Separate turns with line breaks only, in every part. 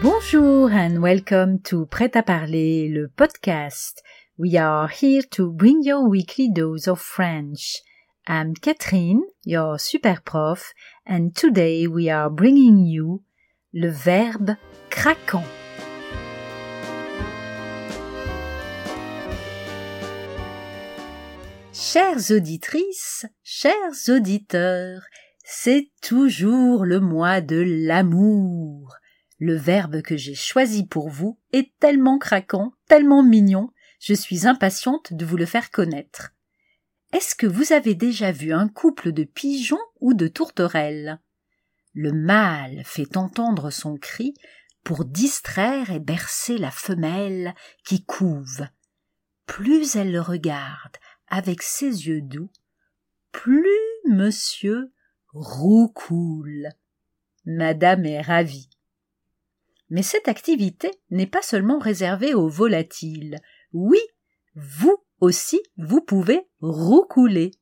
Bonjour and welcome to Prêt à parler, le podcast. We are here to bring your weekly dose of French. I'm Catherine, your super prof, and today we are bringing you le verbe craquant. Chères auditrices, chers auditeurs, c'est toujours le mois de l'amour. Le verbe que j'ai choisi pour vous est tellement craquant, tellement mignon, je suis impatiente de vous le faire connaître. Est-ce que vous avez déjà vu un couple de pigeons ou de tourterelles? Le mâle fait entendre son cri pour distraire et bercer la femelle qui couve. Plus elle le regarde avec ses yeux doux, plus monsieur roucoule. Madame est ravie. Mais cette activité n'est pas seulement réservée aux volatiles. Oui, vous aussi, vous pouvez roucouler.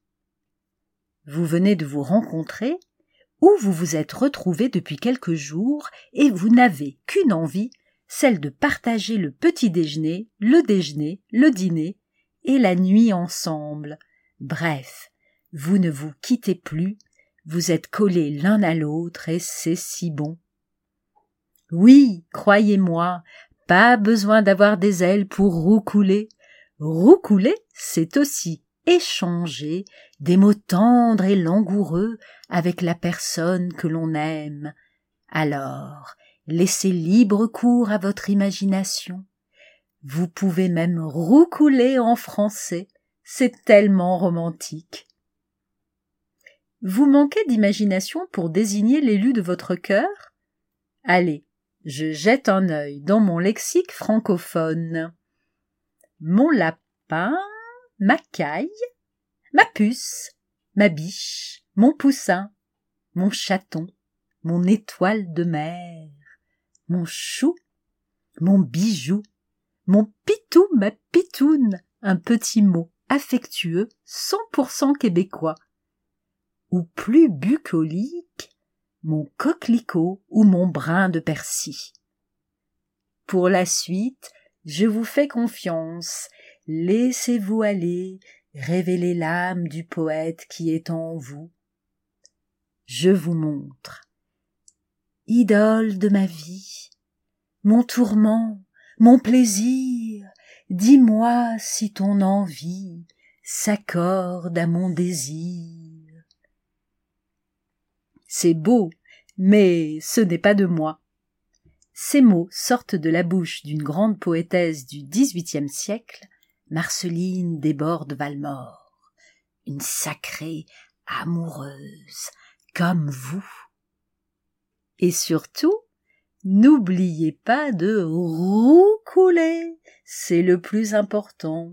Vous venez de vous rencontrer, ou vous vous êtes retrouvés depuis quelques jours, et vous n'avez qu'une envie, celle de partager le petit déjeuner, le déjeuner, le dîner, et la nuit ensemble. Bref, vous ne vous quittez plus, vous êtes collés l'un à l'autre, et c'est si bon. Oui, croyez-moi, pas besoin d'avoir des ailes pour roucouler. Roucouler, c'est aussi échanger des mots tendres et langoureux avec la personne que l'on aime. Alors, laissez libre cours à votre imagination. Vous pouvez même roucouler en français, c'est tellement romantique. Vous manquez d'imagination pour désigner l'élu de votre cœur? Allez, je jette un œil dans mon lexique francophone. Mon lapin, ma caille, ma puce, ma biche, mon poussin, mon chaton, mon étoile de mer, mon chou, mon bijou, mon pitou, ma pitoune, un petit mot affectueux, cent pour cent québécois, ou plus bucolique, mon coquelicot ou mon brin de persil. Pour la suite, je vous fais confiance, laissez-vous aller, révélez l'âme du poète qui est en vous. Je vous montre. Idole de ma vie, mon tourment, mon plaisir, dis-moi si ton envie s'accorde à mon désir. C'est beau, mais ce n'est pas de moi. Ces mots sortent de la bouche d'une grande poétesse du XVIIIe siècle, Marceline Desbordes Valmore, une sacrée amoureuse comme vous. Et surtout, n'oubliez pas de roucouler, c'est le plus important.